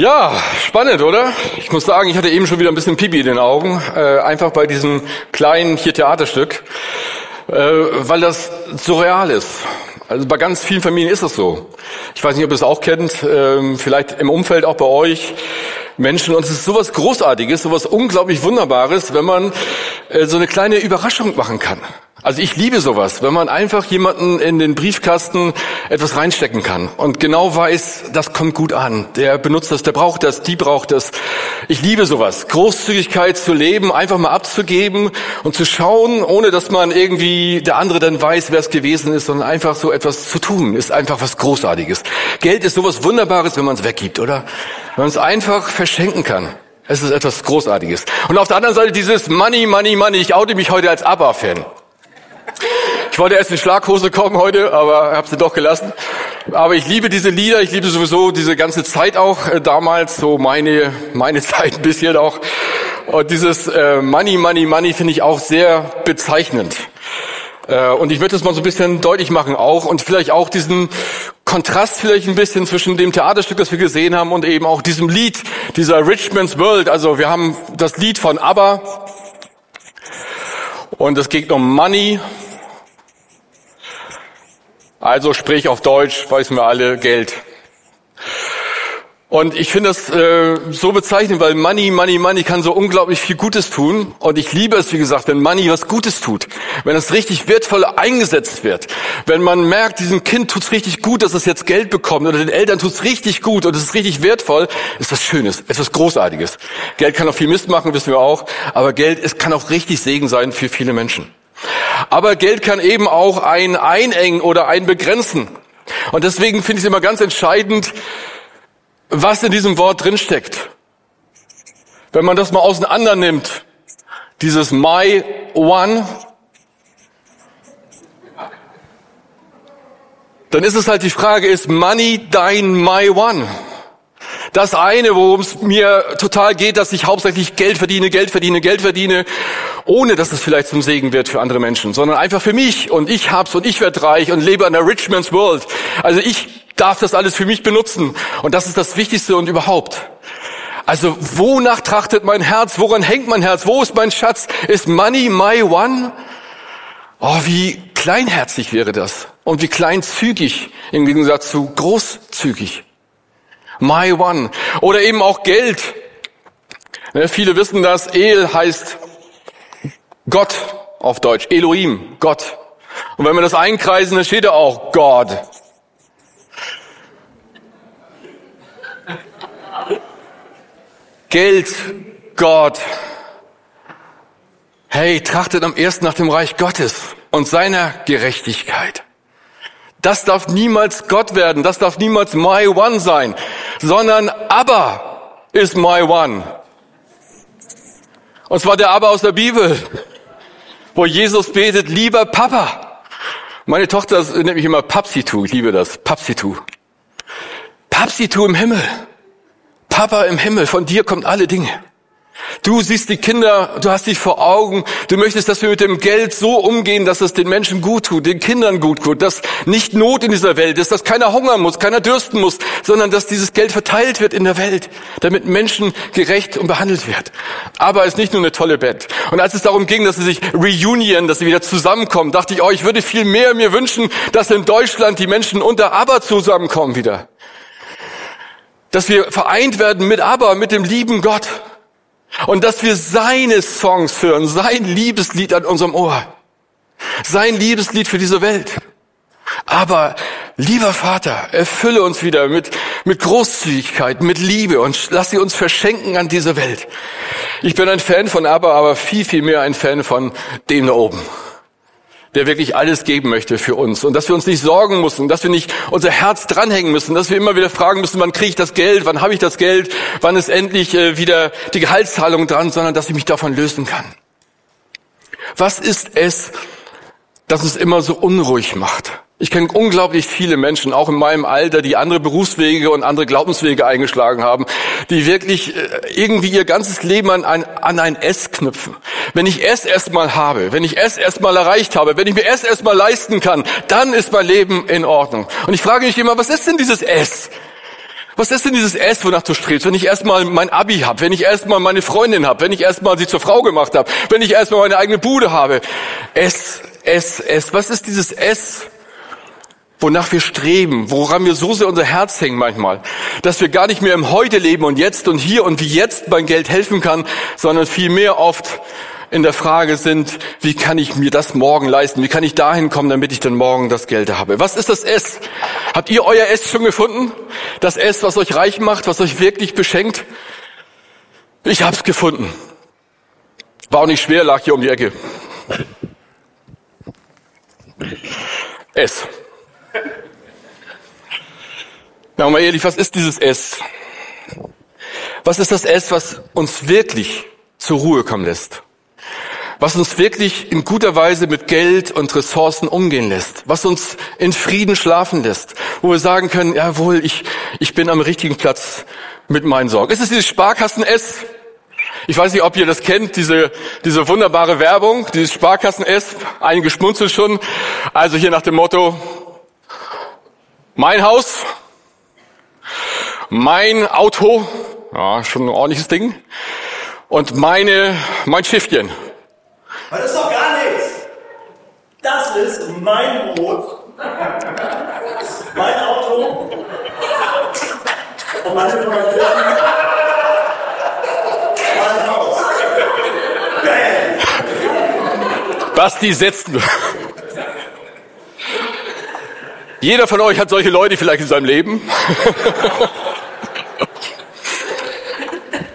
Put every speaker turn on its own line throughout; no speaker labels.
Ja, spannend, oder? Ich muss sagen, ich hatte eben schon wieder ein bisschen Pipi in den Augen, äh, einfach bei diesem kleinen hier Theaterstück, äh, weil das surreal ist. Also bei ganz vielen Familien ist das so. Ich weiß nicht, ob ihr es auch kennt, äh, vielleicht im Umfeld auch bei euch Menschen. Und es ist sowas Großartiges, sowas unglaublich Wunderbares, wenn man äh, so eine kleine Überraschung machen kann. Also ich liebe sowas, wenn man einfach jemanden in den Briefkasten etwas reinstecken kann und genau weiß, das kommt gut an. Der benutzt das, der braucht das, die braucht das. Ich liebe sowas. Großzügigkeit zu leben, einfach mal abzugeben und zu schauen, ohne dass man irgendwie der andere dann weiß, wer es gewesen ist, sondern einfach so etwas zu tun, ist einfach was Großartiges. Geld ist sowas Wunderbares, wenn man es weggibt, oder? Wenn man es einfach verschenken kann. Es ist etwas Großartiges. Und auf der anderen Seite dieses Money, Money, Money. Ich oute mich heute als ABBA-Fan. Ich wollte erst in Schlaghose kommen heute, aber habe sie doch gelassen. Aber ich liebe diese Lieder, ich liebe sowieso diese ganze Zeit auch äh, damals, so meine meine Zeit ein bisschen auch. Und dieses äh, Money, Money, Money finde ich auch sehr bezeichnend. Äh, und ich möchte es mal so ein bisschen deutlich machen auch und vielleicht auch diesen Kontrast vielleicht ein bisschen zwischen dem Theaterstück, das wir gesehen haben und eben auch diesem Lied, dieser Richmond's World. Also wir haben das Lied von ABBA und es geht um Money, also sprich auf Deutsch, weiß mir alle, Geld. Und ich finde das äh, so bezeichnend, weil Money, Money, Money kann so unglaublich viel Gutes tun. Und ich liebe es, wie gesagt, wenn Money was Gutes tut. Wenn es richtig wertvoll eingesetzt wird. Wenn man merkt, diesem Kind tut's richtig gut, dass es jetzt Geld bekommt. Oder den Eltern tut's richtig gut und es ist richtig wertvoll. Ist was Schönes, etwas Großartiges. Geld kann auch viel Mist machen, wissen wir auch. Aber Geld es kann auch richtig Segen sein für viele Menschen. Aber Geld kann eben auch ein einengen oder ein begrenzen. Und deswegen finde ich es immer ganz entscheidend, was in diesem Wort drinsteckt. Wenn man das mal auseinander nimmt, dieses My One, dann ist es halt die Frage, ist Money dein My One? Das eine, worum es mir total geht, dass ich hauptsächlich Geld verdiene, Geld verdiene, Geld verdiene, ohne dass es vielleicht zum Segen wird für andere Menschen, sondern einfach für mich und ich hab's und ich werd reich und lebe an der Richmond's World. Also ich darf das alles für mich benutzen und das ist das Wichtigste und überhaupt. Also wonach trachtet mein Herz? Woran hängt mein Herz? Wo ist mein Schatz? Ist Money my one? Oh, wie kleinherzig wäre das und wie kleinzügig im Gegensatz zu großzügig. My One. Oder eben auch Geld. Ja, viele wissen das. El heißt Gott auf Deutsch. Elohim, Gott. Und wenn wir das einkreisen, dann steht da auch God. Geld, Gott. Hey, trachtet am ersten nach dem Reich Gottes und seiner Gerechtigkeit. Das darf niemals Gott werden, das darf niemals my one sein, sondern Abba ist my one. Und zwar der Abba aus der Bibel, wo Jesus betet, lieber Papa. Meine Tochter nennt mich immer Papsitu, ich liebe das, Papsitu. Papsitu im Himmel. Papa im Himmel, von dir kommt alle Dinge. Du siehst die Kinder, du hast dich vor Augen, du möchtest, dass wir mit dem Geld so umgehen, dass es den Menschen gut tut, den Kindern gut tut, dass nicht Not in dieser Welt ist, dass keiner hungern muss, keiner dürsten muss, sondern dass dieses Geld verteilt wird in der Welt, damit Menschen gerecht und behandelt wird. Aber es ist nicht nur eine tolle Band. Und als es darum ging, dass sie sich reunion, dass sie wieder zusammenkommen, dachte ich, oh, ich würde viel mehr mir wünschen, dass in Deutschland die Menschen unter Aber zusammenkommen wieder. Dass wir vereint werden mit Aber, mit dem lieben Gott. Und dass wir seine Songs hören, sein Liebeslied an unserem Ohr. Sein Liebeslied für diese Welt. Aber, lieber Vater, erfülle uns wieder mit, mit Großzügigkeit, mit Liebe und lass sie uns verschenken an diese Welt. Ich bin ein Fan von aber, aber viel, viel mehr ein Fan von dem da oben der wirklich alles geben möchte für uns und dass wir uns nicht sorgen müssen, dass wir nicht unser Herz dranhängen müssen, dass wir immer wieder fragen müssen, wann kriege ich das Geld, wann habe ich das Geld, wann ist endlich äh, wieder die Gehaltszahlung dran, sondern dass ich mich davon lösen kann. Was ist es, das uns immer so unruhig macht? Ich kenne unglaublich viele Menschen, auch in meinem Alter, die andere Berufswege und andere Glaubenswege eingeschlagen haben, die wirklich äh, irgendwie ihr ganzes Leben an ein, an ein S knüpfen. Wenn ich es erstmal habe, wenn ich es erstmal erreicht habe, wenn ich mir es erstmal leisten kann, dann ist mein Leben in Ordnung. Und ich frage mich immer, was ist denn dieses S? Was ist denn dieses S, wonach du strebst? Wenn ich erstmal mein Abi habe, wenn ich erstmal meine Freundin habe, wenn ich erstmal sie zur Frau gemacht habe, wenn ich erstmal meine eigene Bude habe. S, S, S. Was ist dieses S, wonach wir streben, woran wir so sehr unser Herz hängen manchmal, dass wir gar nicht mehr im Heute leben und jetzt und hier und wie jetzt mein Geld helfen kann, sondern vielmehr oft in der Frage sind, wie kann ich mir das morgen leisten? Wie kann ich dahin kommen, damit ich dann morgen das Geld habe? Was ist das S? Habt ihr euer S schon gefunden? Das S, was euch reich macht, was euch wirklich beschenkt? Ich hab's gefunden. War auch nicht schwer, lag hier um die Ecke. S. Na, mal ehrlich, was ist dieses S? Was ist das S, was uns wirklich zur Ruhe kommen lässt? Was uns wirklich in guter Weise mit Geld und Ressourcen umgehen lässt? Was uns in Frieden schlafen lässt? Wo wir sagen können, jawohl, ich, ich bin am richtigen Platz mit meinen Sorgen. Ist es dieses Sparkassen S? Ich weiß nicht, ob ihr das kennt, diese, diese wunderbare Werbung, dieses Sparkassen S. Einige schmunzeln schon. Also hier nach dem Motto, mein Haus, mein Auto, ja, schon ein ordentliches Ding, und meine, mein Schiffchen.
Das ist doch gar nichts. Das ist mein Brot, mein Auto und meine Haus. Bam.
Basti setzt. Jeder von euch hat solche Leute vielleicht in seinem Leben,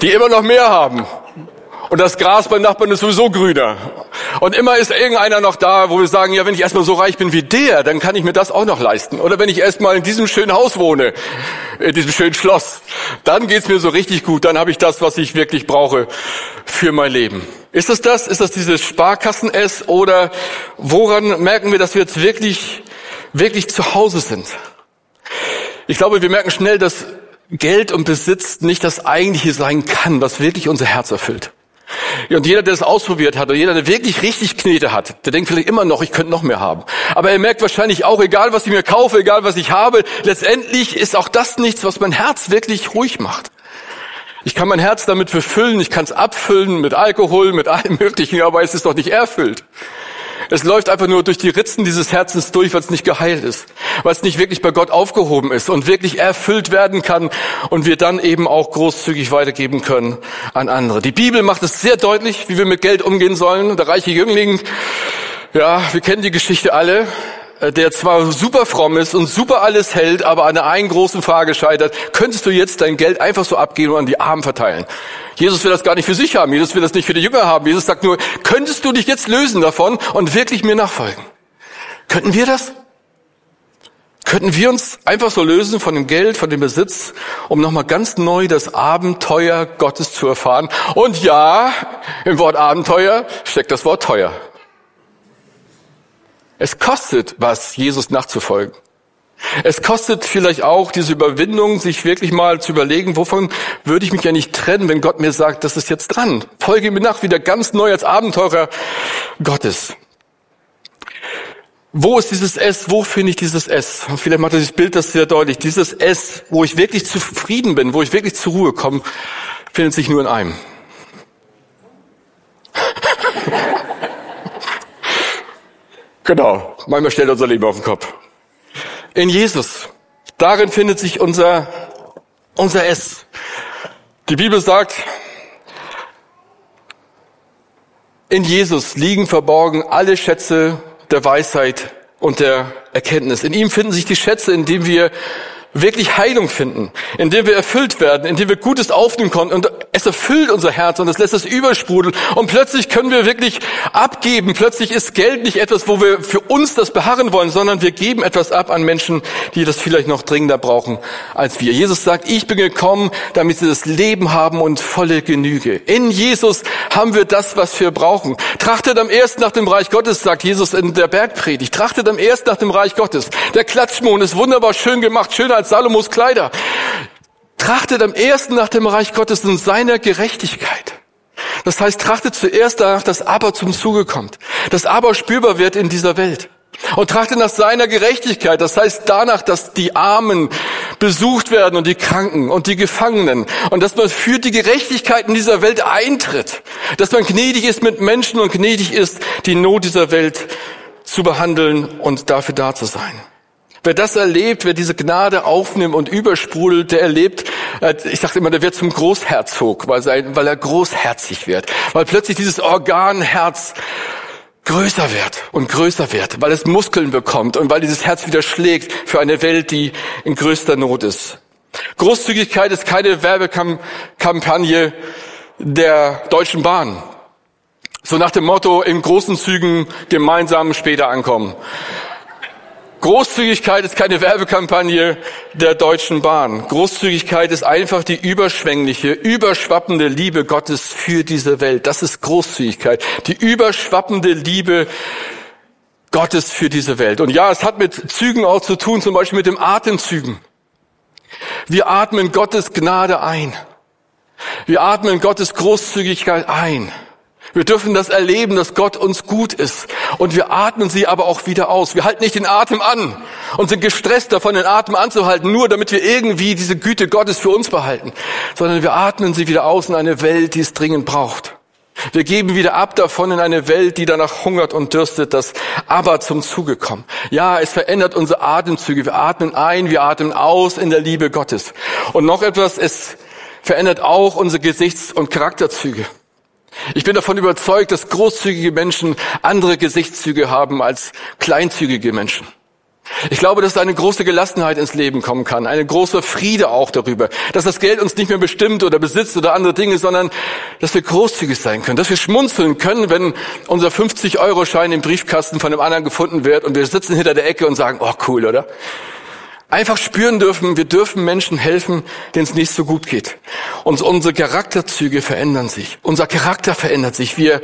die immer noch mehr haben. Und das Gras beim Nachbarn ist sowieso grüner. Und immer ist irgendeiner noch da, wo wir sagen, ja, wenn ich erstmal so reich bin wie der, dann kann ich mir das auch noch leisten. Oder wenn ich erstmal in diesem schönen Haus wohne, in diesem schönen Schloss, dann geht's mir so richtig gut. Dann habe ich das, was ich wirklich brauche für mein Leben. Ist das das? Ist das dieses Sparkassen-S? Oder woran merken wir, dass wir jetzt wirklich wirklich zu Hause sind. Ich glaube, wir merken schnell, dass Geld und Besitz nicht das eigentliche sein kann, was wirklich unser Herz erfüllt. Und jeder, der es ausprobiert hat, oder jeder, der wirklich richtig Knete hat, der denkt vielleicht immer noch, ich könnte noch mehr haben. Aber er merkt wahrscheinlich auch, egal was ich mir kaufe, egal was ich habe, letztendlich ist auch das nichts, was mein Herz wirklich ruhig macht. Ich kann mein Herz damit befüllen, ich kann es abfüllen mit Alkohol, mit allem Möglichen, aber es ist doch nicht erfüllt. Es läuft einfach nur durch die Ritzen dieses Herzens durch, weil es nicht geheilt ist, weil es nicht wirklich bei Gott aufgehoben ist und wirklich erfüllt werden kann und wir dann eben auch großzügig weitergeben können an andere. Die Bibel macht es sehr deutlich, wie wir mit Geld umgehen sollen. Der reiche Jüngling, ja, wir kennen die Geschichte alle. Äh, der zwar super fromm ist und super alles hält, aber an der einen großen Frage scheitert, könntest du jetzt dein Geld einfach so abgeben und an die Armen verteilen? Jesus will das gar nicht für sich haben, Jesus will das nicht für die Jünger haben. Jesus sagt nur, könntest du dich jetzt lösen davon und wirklich mir nachfolgen? Könnten wir das? Könnten wir uns einfach so lösen von dem Geld, von dem Besitz, um nochmal ganz neu das Abenteuer Gottes zu erfahren? Und ja, im Wort Abenteuer steckt das Wort teuer. Es kostet was, Jesus nachzufolgen. Es kostet vielleicht auch diese Überwindung, sich wirklich mal zu überlegen, wovon würde ich mich ja nicht trennen, wenn Gott mir sagt, das ist jetzt dran. Folge mir nach, wieder ganz neu als Abenteurer Gottes. Wo ist dieses S? Wo finde ich dieses S? vielleicht macht dieses Bild das sehr deutlich. Dieses S, wo ich wirklich zufrieden bin, wo ich wirklich zur Ruhe komme, findet sich nur in einem. Genau, manchmal stellt unser Leben auf den Kopf. In Jesus, darin findet sich unser, unser S. Die Bibel sagt, in Jesus liegen verborgen alle Schätze der Weisheit und der Erkenntnis. In ihm finden sich die Schätze, in denen wir wirklich Heilung finden, indem wir erfüllt werden, indem wir Gutes aufnehmen konnten und es erfüllt unser Herz und es lässt es übersprudeln und plötzlich können wir wirklich abgeben. Plötzlich ist Geld nicht etwas, wo wir für uns das beharren wollen, sondern wir geben etwas ab an Menschen, die das vielleicht noch dringender brauchen als wir. Jesus sagt, ich bin gekommen, damit sie das Leben haben und volle Genüge. In Jesus haben wir das, was wir brauchen. Trachtet am ersten nach dem Reich Gottes, sagt Jesus in der Bergpredigt. Trachtet am ersten nach dem Reich Gottes. Der Klatschmond ist wunderbar schön gemacht, schöner als Salomos Kleider. Trachtet am ersten nach dem Reich Gottes und seiner Gerechtigkeit. Das heißt, trachtet zuerst danach, dass Aber zum Zuge kommt, dass Aber spürbar wird in dieser Welt. Und trachtet nach seiner Gerechtigkeit, das heißt danach, dass die Armen besucht werden und die Kranken und die Gefangenen und dass man für die Gerechtigkeit in dieser Welt eintritt, dass man gnädig ist mit Menschen und gnädig ist, die Not dieser Welt zu behandeln und dafür da zu sein. Wer das erlebt, wer diese Gnade aufnimmt und übersprudelt, der erlebt, äh, ich sage immer, der wird zum Großherzog, weil, er großherzig wird, weil plötzlich dieses Organherz größer wird und größer wird, weil es Muskeln bekommt und weil dieses Herz wieder schlägt für eine Welt, die in größter Not ist. Großzügigkeit ist keine Werbekampagne der Deutschen Bahn. So nach dem Motto, in großen Zügen gemeinsam später ankommen. Großzügigkeit ist keine Werbekampagne der Deutschen Bahn. Großzügigkeit ist einfach die überschwängliche, überschwappende Liebe Gottes für diese Welt. Das ist Großzügigkeit. Die überschwappende Liebe Gottes für diese Welt. Und ja, es hat mit Zügen auch zu tun, zum Beispiel mit dem Atemzügen. Wir atmen Gottes Gnade ein. Wir atmen Gottes Großzügigkeit ein. Wir dürfen das erleben, dass Gott uns gut ist. Und wir atmen sie aber auch wieder aus. Wir halten nicht den Atem an und sind gestresst davon, den Atem anzuhalten, nur damit wir irgendwie diese Güte Gottes für uns behalten, sondern wir atmen sie wieder aus in eine Welt, die es dringend braucht. Wir geben wieder ab davon in eine Welt, die danach hungert und dürstet, das aber zum Zuge kommt. Ja, es verändert unsere Atemzüge. Wir atmen ein, wir atmen aus in der Liebe Gottes. Und noch etwas, es verändert auch unsere Gesichts- und Charakterzüge. Ich bin davon überzeugt, dass großzügige Menschen andere Gesichtszüge haben als kleinzügige Menschen. Ich glaube, dass eine große Gelassenheit ins Leben kommen kann, eine große Friede auch darüber, dass das Geld uns nicht mehr bestimmt oder besitzt oder andere Dinge, sondern dass wir großzügig sein können, dass wir schmunzeln können, wenn unser 50-Euro-Schein im Briefkasten von einem anderen gefunden wird und wir sitzen hinter der Ecke und sagen, oh cool, oder? Einfach spüren dürfen, wir dürfen Menschen helfen, denen es nicht so gut geht. Und unsere Charakterzüge verändern sich. Unser Charakter verändert sich. Wir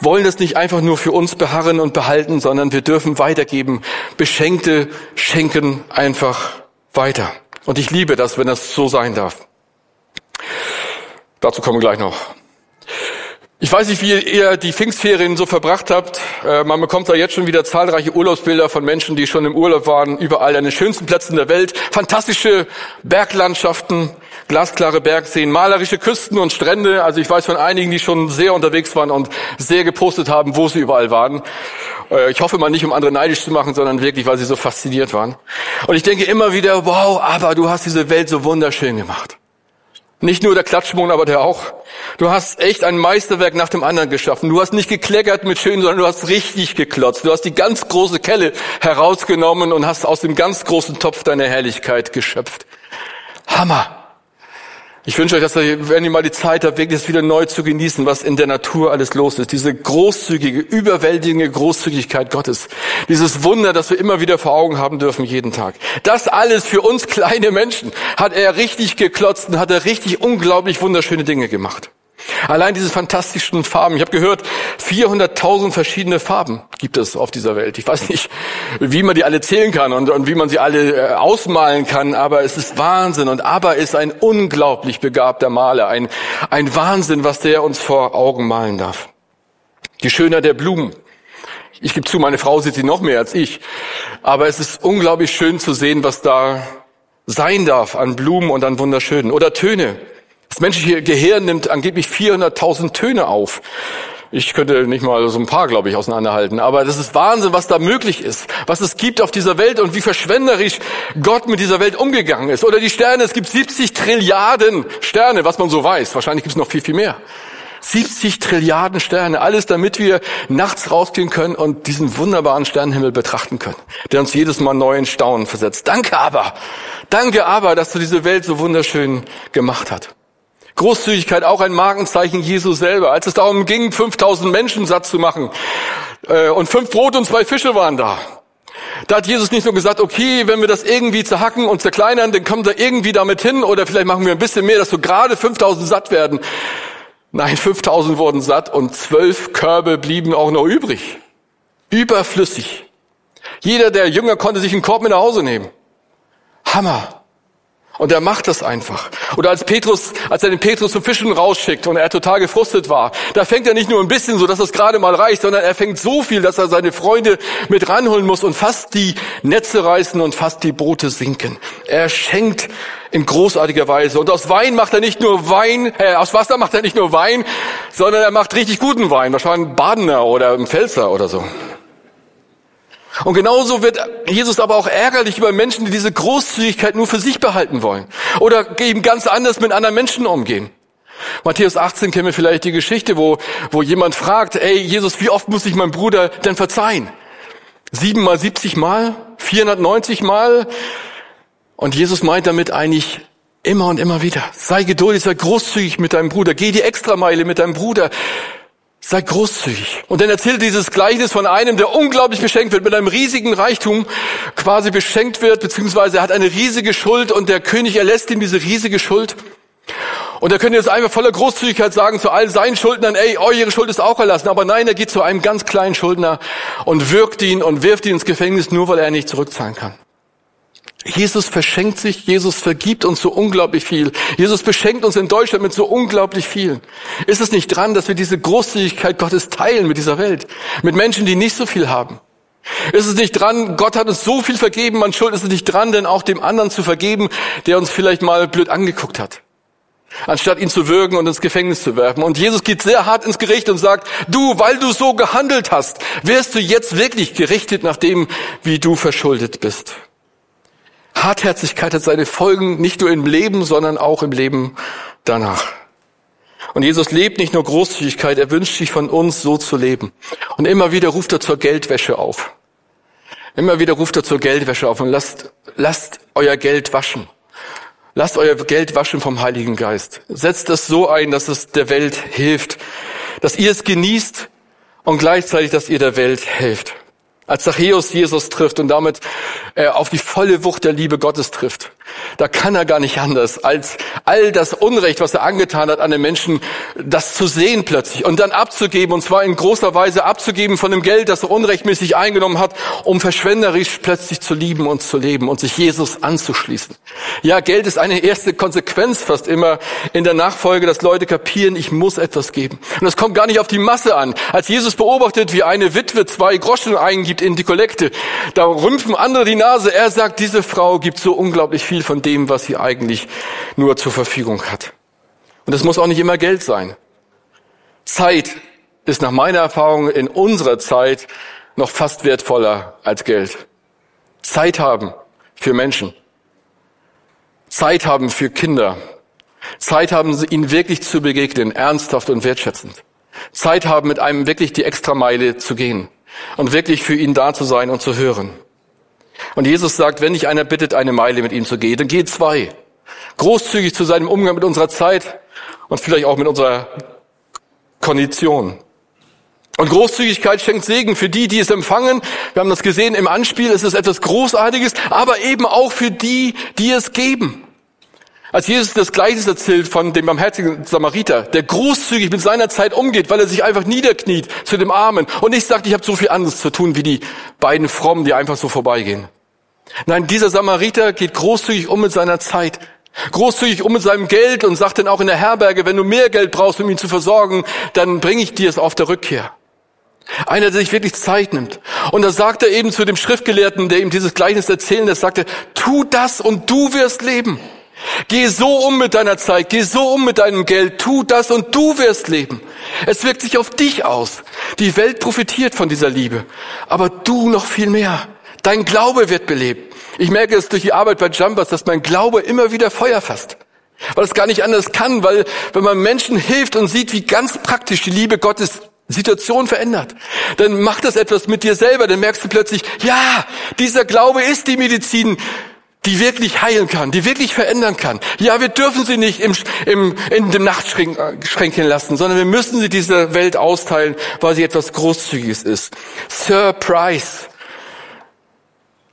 wollen das nicht einfach nur für uns beharren und behalten, sondern wir dürfen weitergeben. Beschenkte schenken einfach weiter. Und ich liebe das, wenn das so sein darf. Dazu kommen wir gleich noch. Ich weiß nicht, wie ihr die Pfingstferien so verbracht habt. Äh, man bekommt da jetzt schon wieder zahlreiche Urlaubsbilder von Menschen, die schon im Urlaub waren, überall an den schönsten Plätzen der Welt. Fantastische Berglandschaften, glasklare Bergseen, malerische Küsten und Strände. Also ich weiß von einigen, die schon sehr unterwegs waren und sehr gepostet haben, wo sie überall waren. Äh, ich hoffe mal nicht, um andere neidisch zu machen, sondern wirklich, weil sie so fasziniert waren. Und ich denke immer wieder, wow, aber du hast diese Welt so wunderschön gemacht. Nicht nur der Klatschmond, aber der auch. Du hast echt ein Meisterwerk nach dem anderen geschaffen. Du hast nicht gekleckert mit schön, sondern du hast richtig geklotzt. Du hast die ganz große Kelle herausgenommen und hast aus dem ganz großen Topf deine Herrlichkeit geschöpft. Hammer. Ich wünsche euch, dass ihr, wenn ihr mal die Zeit habt, wirklich das wieder neu zu genießen, was in der Natur alles los ist. Diese großzügige, überwältigende Großzügigkeit Gottes. Dieses Wunder, das wir immer wieder vor Augen haben dürfen, jeden Tag. Das alles für uns kleine Menschen hat er richtig geklotzt und hat er richtig unglaublich wunderschöne Dinge gemacht. Allein diese fantastischen Farben. Ich habe gehört, 400.000 verschiedene Farben gibt es auf dieser Welt. Ich weiß nicht, wie man die alle zählen kann und, und wie man sie alle äh, ausmalen kann, aber es ist Wahnsinn. Und Aber ist ein unglaublich begabter Maler. Ein, ein Wahnsinn, was der uns vor Augen malen darf. Die Schönheit der Blumen. Ich gebe zu, meine Frau sieht sie noch mehr als ich. Aber es ist unglaublich schön zu sehen, was da sein darf an Blumen und an wunderschönen. Oder Töne. Das menschliche Gehirn nimmt angeblich 400.000 Töne auf. Ich könnte nicht mal so ein paar, glaube ich, auseinanderhalten. Aber das ist Wahnsinn, was da möglich ist. Was es gibt auf dieser Welt und wie verschwenderisch Gott mit dieser Welt umgegangen ist. Oder die Sterne. Es gibt 70 Trilliarden Sterne, was man so weiß. Wahrscheinlich gibt es noch viel, viel mehr. 70 Trilliarden Sterne. Alles, damit wir nachts rausgehen können und diesen wunderbaren Sternenhimmel betrachten können. Der uns jedes Mal neu in Staunen versetzt. Danke aber. Danke aber, dass du diese Welt so wunderschön gemacht hast. Großzügigkeit auch ein Markenzeichen Jesu selber. Als es darum ging, 5000 Menschen satt zu machen äh, und fünf Brote und zwei Fische waren da. Da hat Jesus nicht nur gesagt, okay, wenn wir das irgendwie zerhacken und zerkleinern, dann kommen wir irgendwie damit hin oder vielleicht machen wir ein bisschen mehr, dass so gerade 5000 satt werden. Nein, 5000 wurden satt und zwölf Körbe blieben auch noch übrig. Überflüssig. Jeder der Jünger konnte sich einen Korb mit nach Hause nehmen. Hammer. Und er macht das einfach. Oder als Petrus, als er den Petrus zum Fischen rausschickt und er total gefrustet war, da fängt er nicht nur ein bisschen so, dass es gerade mal reicht, sondern er fängt so viel, dass er seine Freunde mit ranholen muss und fast die Netze reißen und fast die Boote sinken. Er schenkt in großartiger Weise. Und aus Wein macht er nicht nur Wein, äh, aus Wasser macht er nicht nur Wein, sondern er macht richtig guten Wein, wahrscheinlich Badener oder Pfälzer oder so. Und genauso wird Jesus aber auch ärgerlich über Menschen, die diese Großzügigkeit nur für sich behalten wollen oder eben ganz anders mit anderen Menschen umgehen. Matthäus 18 kennen wir vielleicht die Geschichte, wo, wo jemand fragt, ey Jesus, wie oft muss ich meinem Bruder denn verzeihen? Sieben mal, siebzig mal? 490 mal? Und Jesus meint damit eigentlich immer und immer wieder. Sei geduldig, sei großzügig mit deinem Bruder. Geh die Extrameile mit deinem Bruder. Sei großzügig. Und dann erzählt dieses Gleichnis von einem, der unglaublich beschenkt wird, mit einem riesigen Reichtum quasi beschenkt wird, beziehungsweise er hat eine riesige Schuld und der König erlässt ihm diese riesige Schuld. Und er könnte jetzt einfach voller Großzügigkeit sagen zu all seinen Schuldnern, ey, eure Schuld ist auch erlassen. Aber nein, er geht zu einem ganz kleinen Schuldner und wirkt ihn und wirft ihn ins Gefängnis, nur weil er nicht zurückzahlen kann. Jesus verschenkt sich, Jesus vergibt uns so unglaublich viel. Jesus beschenkt uns in Deutschland mit so unglaublich viel. Ist es nicht dran, dass wir diese Großzügigkeit Gottes teilen mit dieser Welt? Mit Menschen, die nicht so viel haben? Ist es nicht dran, Gott hat uns so viel vergeben, man schuld ist es nicht dran, denn auch dem anderen zu vergeben, der uns vielleicht mal blöd angeguckt hat? Anstatt ihn zu würgen und ins Gefängnis zu werfen. Und Jesus geht sehr hart ins Gericht und sagt, du, weil du so gehandelt hast, wirst du jetzt wirklich gerichtet nach dem, wie du verschuldet bist. Hartherzigkeit hat seine Folgen nicht nur im Leben, sondern auch im Leben danach. Und Jesus lebt nicht nur Großzügigkeit, er wünscht sich von uns so zu leben. Und immer wieder ruft er zur Geldwäsche auf. Immer wieder ruft er zur Geldwäsche auf und lasst, lasst euer Geld waschen. Lasst euer Geld waschen vom Heiligen Geist. Setzt das so ein, dass es der Welt hilft, dass ihr es genießt und gleichzeitig, dass ihr der Welt helft. Als Zachäus Jesus trifft und damit äh, auf die volle Wucht der Liebe Gottes trifft, da kann er gar nicht anders, als all das Unrecht, was er angetan hat an den Menschen, das zu sehen plötzlich und dann abzugeben, und zwar in großer Weise abzugeben von dem Geld, das er unrechtmäßig eingenommen hat, um verschwenderisch plötzlich zu lieben und zu leben und sich Jesus anzuschließen. Ja, Geld ist eine erste Konsequenz fast immer in der Nachfolge, dass Leute kapieren, ich muss etwas geben. Und das kommt gar nicht auf die Masse an. Als Jesus beobachtet, wie eine Witwe zwei Groschen eingibt, in die Kollekte. Da rümpfen andere die Nase. Er sagt, diese Frau gibt so unglaublich viel von dem, was sie eigentlich nur zur Verfügung hat. Und es muss auch nicht immer Geld sein. Zeit ist nach meiner Erfahrung in unserer Zeit noch fast wertvoller als Geld. Zeit haben für Menschen. Zeit haben für Kinder. Zeit haben, ihnen wirklich zu begegnen, ernsthaft und wertschätzend. Zeit haben, mit einem wirklich die Extrameile zu gehen und wirklich für ihn da zu sein und zu hören. Und Jesus sagt, wenn dich einer bittet, eine Meile mit ihm zu gehen, dann geh zwei. Großzügig zu seinem Umgang mit unserer Zeit und vielleicht auch mit unserer Kondition. Und Großzügigkeit schenkt Segen für die, die es empfangen. Wir haben das gesehen im Anspiel, es ist etwas Großartiges, aber eben auch für die, die es geben. Als Jesus das Gleichnis erzählt von dem barmherzigen Samariter, der großzügig mit seiner Zeit umgeht, weil er sich einfach niederkniet zu dem Armen und nicht sagt, ich habe so viel anderes zu tun wie die beiden Frommen, die einfach so vorbeigehen. Nein, dieser Samariter geht großzügig um mit seiner Zeit, großzügig um mit seinem Geld und sagt dann auch in der Herberge, wenn du mehr Geld brauchst, um ihn zu versorgen, dann bringe ich dir es auf der Rückkehr. Einer, der sich wirklich Zeit nimmt. Und da sagt er eben zu dem Schriftgelehrten, der ihm dieses Gleichnis erzählen lässt, sagt er, tu das und du wirst leben. Geh so um mit deiner Zeit, geh so um mit deinem Geld, tu das und du wirst leben. Es wirkt sich auf dich aus. Die Welt profitiert von dieser Liebe, aber du noch viel mehr. Dein Glaube wird belebt. Ich merke es durch die Arbeit bei Jumpers, dass mein Glaube immer wieder Feuer fasst. Weil es gar nicht anders kann, weil wenn man Menschen hilft und sieht, wie ganz praktisch die Liebe Gottes Situation verändert, dann macht das etwas mit dir selber, dann merkst du plötzlich, ja, dieser Glaube ist die Medizin, die wirklich heilen kann, die wirklich verändern kann. Ja, wir dürfen sie nicht im, im, in dem Nachtschränkchen lassen, sondern wir müssen sie dieser Welt austeilen, weil sie etwas Großzügiges ist. Surprise.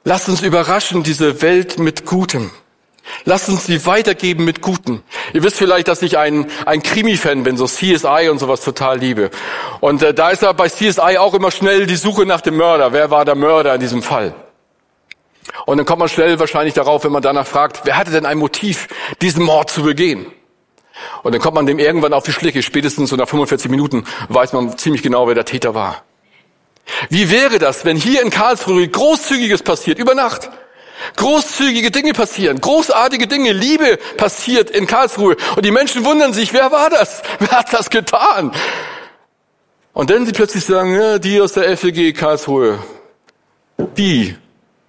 Lasst uns überraschen, diese Welt mit Gutem. Lasst uns sie weitergeben mit Guten. Ihr wisst vielleicht, dass ich ein, ein Krimi-Fan bin, so CSI und sowas total liebe. Und äh, da ist ja bei CSI auch immer schnell die Suche nach dem Mörder. Wer war der Mörder in diesem Fall? Und dann kommt man schnell wahrscheinlich darauf, wenn man danach fragt, wer hatte denn ein Motiv, diesen Mord zu begehen? Und dann kommt man dem irgendwann auf die Schliche. Spätestens so nach 45 Minuten weiß man ziemlich genau, wer der Täter war. Wie wäre das, wenn hier in Karlsruhe Großzügiges passiert, über Nacht? Großzügige Dinge passieren, großartige Dinge, Liebe passiert in Karlsruhe. Und die Menschen wundern sich, wer war das? Wer hat das getan? Und dann sie plötzlich sagen, ja, die aus der FEG Karlsruhe, die,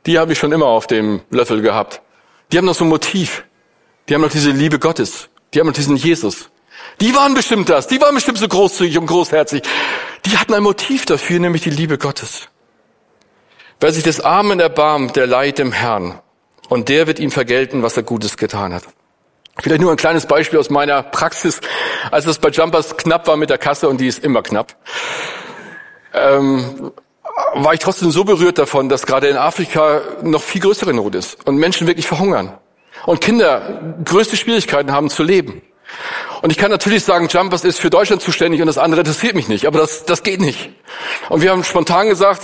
die habe ich schon immer auf dem Löffel gehabt. Die haben noch so ein Motiv. Die haben noch diese Liebe Gottes. Die haben noch diesen Jesus. Die waren bestimmt das. Die waren bestimmt so großzügig und großherzig. Die hatten ein Motiv dafür, nämlich die Liebe Gottes. Wer sich des Armen erbarmt, der leiht dem Herrn. Und der wird ihm vergelten, was er Gutes getan hat. Vielleicht nur ein kleines Beispiel aus meiner Praxis, als es bei Jumpers knapp war mit der Kasse und die ist immer knapp. Ähm, war ich trotzdem so berührt davon, dass gerade in Afrika noch viel größere Not ist und Menschen wirklich verhungern und Kinder größte Schwierigkeiten haben zu leben. Und ich kann natürlich sagen, Jumpers ist für Deutschland zuständig und das andere interessiert mich nicht, aber das, das geht nicht. Und wir haben spontan gesagt,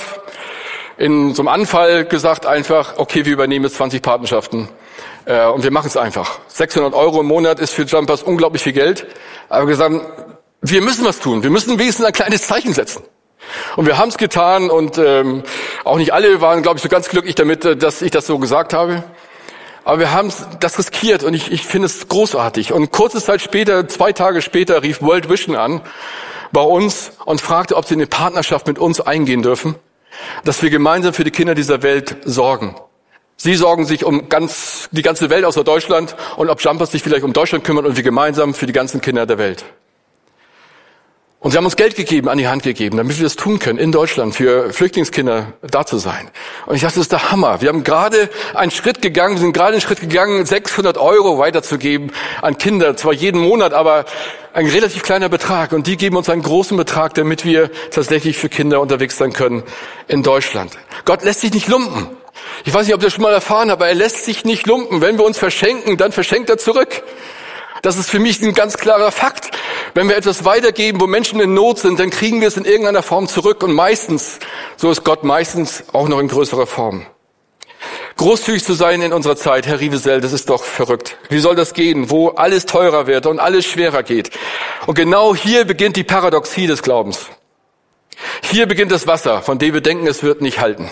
in so einem Anfall gesagt einfach, okay, wir übernehmen jetzt 20 Patenschaften äh, und wir machen es einfach. 600 Euro im Monat ist für Jumpers unglaublich viel Geld, aber wir gesagt, wir müssen was tun, wir müssen wenigstens ein kleines Zeichen setzen. Und wir haben es getan und ähm, auch nicht alle waren, glaube ich, so ganz glücklich damit, äh, dass ich das so gesagt habe. Aber wir haben das riskiert und ich, ich finde es großartig. Und kurze Zeit später, zwei Tage später, rief World Vision an bei uns und fragte, ob sie eine Partnerschaft mit uns eingehen dürfen, dass wir gemeinsam für die Kinder dieser Welt sorgen. Sie sorgen sich um ganz, die ganze Welt außer Deutschland und ob Jumpers sich vielleicht um Deutschland kümmern und wir gemeinsam für die ganzen Kinder der Welt. Und sie haben uns Geld gegeben, an die Hand gegeben, damit wir das tun können, in Deutschland für Flüchtlingskinder da zu sein. Und ich dachte, das ist der Hammer. Wir haben gerade einen Schritt gegangen, wir sind gerade einen Schritt gegangen, 600 Euro weiterzugeben an Kinder, zwar jeden Monat, aber ein relativ kleiner Betrag. Und die geben uns einen großen Betrag, damit wir tatsächlich für Kinder unterwegs sein können in Deutschland. Gott lässt sich nicht lumpen. Ich weiß nicht, ob ihr das schon mal erfahren habt, aber er lässt sich nicht lumpen. Wenn wir uns verschenken, dann verschenkt er zurück. Das ist für mich ein ganz klarer Fakt. Wenn wir etwas weitergeben, wo Menschen in Not sind, dann kriegen wir es in irgendeiner Form zurück und meistens, so ist Gott meistens auch noch in größerer Form. Großzügig zu sein in unserer Zeit, Herr Rivesel, das ist doch verrückt. Wie soll das gehen, wo alles teurer wird und alles schwerer geht? Und genau hier beginnt die Paradoxie des Glaubens. Hier beginnt das Wasser, von dem wir denken, es wird nicht halten.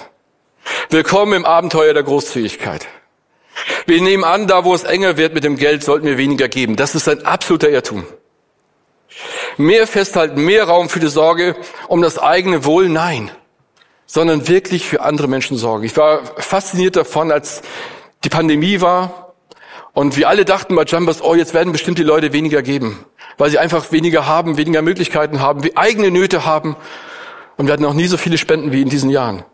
Willkommen im Abenteuer der Großzügigkeit. Wir nehmen an, da wo es enger wird mit dem Geld, sollten wir weniger geben. Das ist ein absoluter Irrtum. Mehr festhalten, mehr Raum für die Sorge um das eigene Wohl, nein, sondern wirklich für andere Menschen sorgen. Ich war fasziniert davon, als die Pandemie war und wir alle dachten bei Jumbers, oh, jetzt werden bestimmt die Leute weniger geben, weil sie einfach weniger haben, weniger Möglichkeiten haben, wie eigene Nöte haben. Und wir hatten noch nie so viele Spenden wie in diesen Jahren.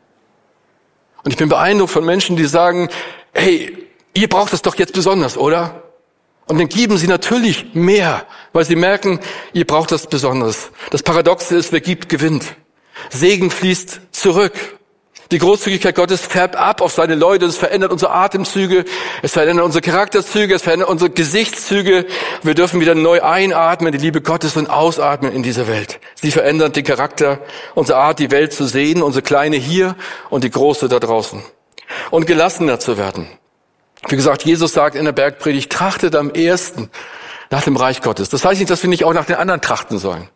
Und ich bin beeindruckt von Menschen, die sagen, hey, ihr braucht es doch jetzt besonders, oder? Und dann geben sie natürlich mehr, weil sie merken, ihr braucht das besonders. Das Paradoxe ist, wer gibt, gewinnt. Segen fließt zurück. Die Großzügigkeit Gottes färbt ab auf seine Leute, es verändert unsere Atemzüge, es verändert unsere Charakterzüge, es verändert unsere Gesichtszüge. Wir dürfen wieder neu einatmen, die Liebe Gottes und ausatmen in dieser Welt. Sie verändert den Charakter, unsere Art, die Welt zu sehen, unsere kleine hier und die große da draußen. Und gelassener zu werden. Wie gesagt, Jesus sagt in der Bergpredigt, trachtet am ersten nach dem Reich Gottes. Das heißt nicht, dass wir nicht auch nach den anderen trachten sollen.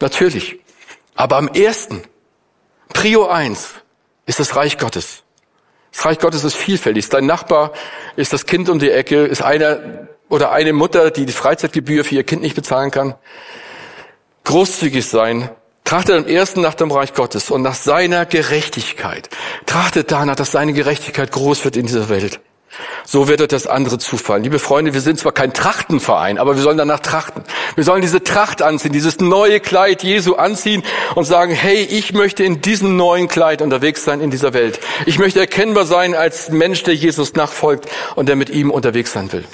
Natürlich. Aber am ersten, Prio eins, ist das Reich Gottes. Das Reich Gottes ist vielfältig. Dein Nachbar ist das Kind um die Ecke, ist einer oder eine Mutter, die die Freizeitgebühr für ihr Kind nicht bezahlen kann. Großzügig sein. Trachtet am ersten nach dem Reich Gottes und nach seiner Gerechtigkeit. Trachtet danach, dass seine Gerechtigkeit groß wird in dieser Welt. So wird das andere zufallen. Liebe Freunde, wir sind zwar kein Trachtenverein, aber wir sollen danach trachten. Wir sollen diese Tracht anziehen, dieses neue Kleid Jesu anziehen und sagen, hey, ich möchte in diesem neuen Kleid unterwegs sein in dieser Welt. Ich möchte erkennbar sein als Mensch, der Jesus nachfolgt und der mit ihm unterwegs sein will.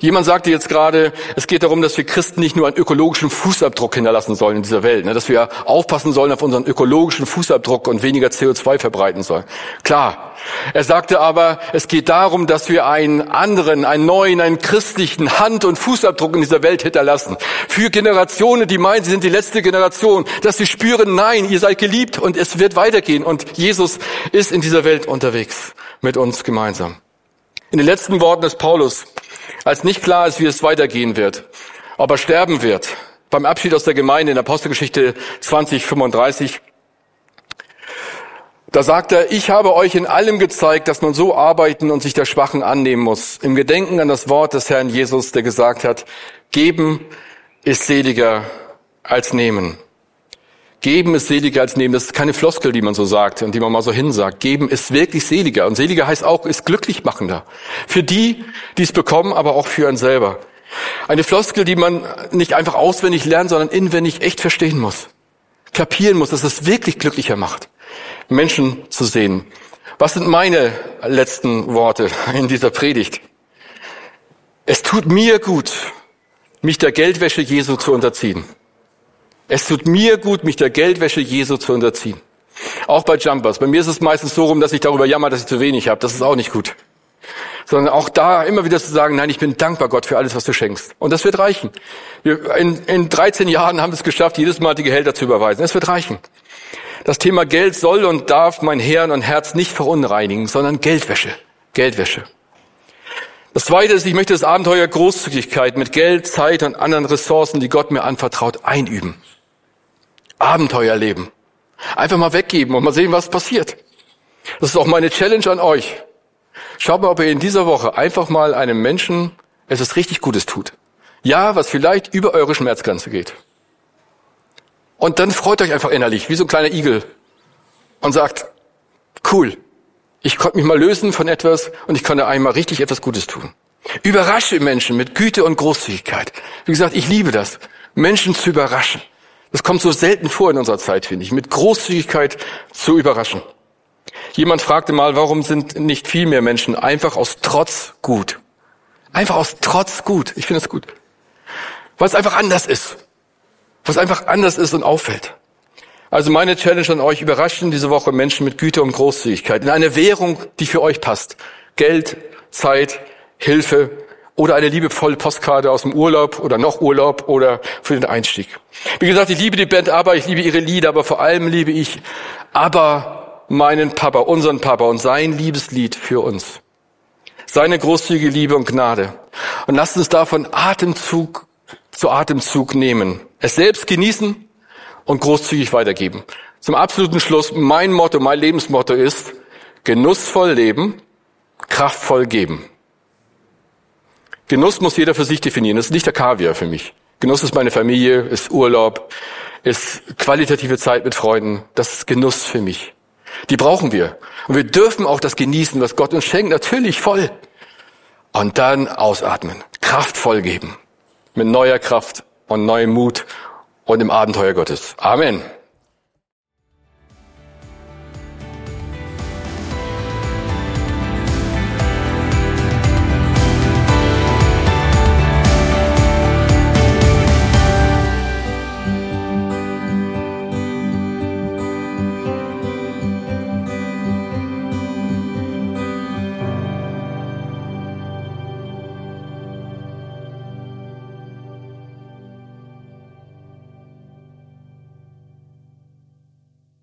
Jemand sagte jetzt gerade, es geht darum, dass wir Christen nicht nur einen ökologischen Fußabdruck hinterlassen sollen in dieser Welt, ne, dass wir aufpassen sollen auf unseren ökologischen Fußabdruck und weniger CO2 verbreiten sollen. Klar. Er sagte aber, es geht darum, dass wir einen anderen, einen neuen, einen christlichen Hand- und Fußabdruck in dieser Welt hinterlassen. Für Generationen, die meinen, sie sind die letzte Generation, dass sie spüren, nein, ihr seid geliebt und es wird weitergehen und Jesus ist in dieser Welt unterwegs. mit uns gemeinsam. In den letzten Worten des Paulus, als nicht klar ist, wie es weitergehen wird, ob er sterben wird, beim Abschied aus der Gemeinde in Apostelgeschichte 2035, da sagt er, ich habe euch in allem gezeigt, dass man so arbeiten und sich der Schwachen annehmen muss. Im Gedenken an das Wort des Herrn Jesus, der gesagt hat, geben ist seliger als nehmen. Geben ist seliger als nehmen. Das ist keine Floskel, die man so sagt und die man mal so hinsagt. Geben ist wirklich seliger. Und seliger heißt auch, ist glücklich machender. Für die, die es bekommen, aber auch für einen selber. Eine Floskel, die man nicht einfach auswendig lernt, sondern inwendig echt verstehen muss. Kapieren muss, dass es wirklich glücklicher macht. Menschen zu sehen. Was sind meine letzten Worte in dieser Predigt? Es tut mir gut, mich der Geldwäsche Jesu zu unterziehen. Es tut mir gut, mich der Geldwäsche Jesu zu unterziehen. Auch bei Jumpers. Bei mir ist es meistens so rum, dass ich darüber jammer, dass ich zu wenig habe. Das ist auch nicht gut. Sondern auch da immer wieder zu sagen, nein, ich bin dankbar Gott für alles, was du schenkst. Und das wird reichen. Wir, in, in 13 Jahren haben wir es geschafft, jedes Mal die Gehälter zu überweisen. Es wird reichen. Das Thema Geld soll und darf mein Hirn und Herz nicht verunreinigen, sondern Geldwäsche. Geldwäsche. Das zweite ist, ich möchte das Abenteuer Großzügigkeit mit Geld, Zeit und anderen Ressourcen, die Gott mir anvertraut, einüben. Abenteuer leben. Einfach mal weggeben und mal sehen, was passiert. Das ist auch meine Challenge an euch. Schaut mal, ob ihr in dieser Woche einfach mal einem Menschen etwas richtig Gutes tut. Ja, was vielleicht über eure Schmerzgrenze geht. Und dann freut euch einfach innerlich, wie so ein kleiner Igel. Und sagt, cool, ich konnte mich mal lösen von etwas und ich konnte einmal richtig etwas Gutes tun. Überrasche Menschen mit Güte und Großzügigkeit. Wie gesagt, ich liebe das, Menschen zu überraschen. Das kommt so selten vor in unserer Zeit, finde ich, mit Großzügigkeit zu überraschen. Jemand fragte mal, warum sind nicht viel mehr Menschen einfach aus Trotz gut? Einfach aus Trotz gut. Ich finde das gut. Weil es einfach anders ist. Was einfach anders ist und auffällt. Also meine Challenge an euch, überraschen diese Woche Menschen mit Güte und Großzügigkeit in eine Währung, die für euch passt. Geld, Zeit, Hilfe oder eine liebevolle Postkarte aus dem Urlaub oder noch Urlaub oder für den Einstieg. Wie gesagt, ich liebe die Band Aber, ich liebe ihre Lieder, aber vor allem liebe ich Aber meinen Papa, unseren Papa und sein Liebeslied für uns. Seine großzügige Liebe und Gnade. Und lasst uns davon Atemzug zu Atemzug nehmen. Es selbst genießen und großzügig weitergeben. Zum absoluten Schluss, mein Motto, mein Lebensmotto ist, genussvoll leben, kraftvoll geben. Genuss muss jeder für sich definieren. Das ist nicht der Kaviar für mich. Genuss ist meine Familie, ist Urlaub, ist qualitative Zeit mit Freunden. Das ist Genuss für mich. Die brauchen wir. Und wir dürfen auch das genießen, was Gott uns schenkt, natürlich voll. Und dann ausatmen, kraftvoll geben. Mit neuer Kraft und neuem Mut und im Abenteuer Gottes. Amen.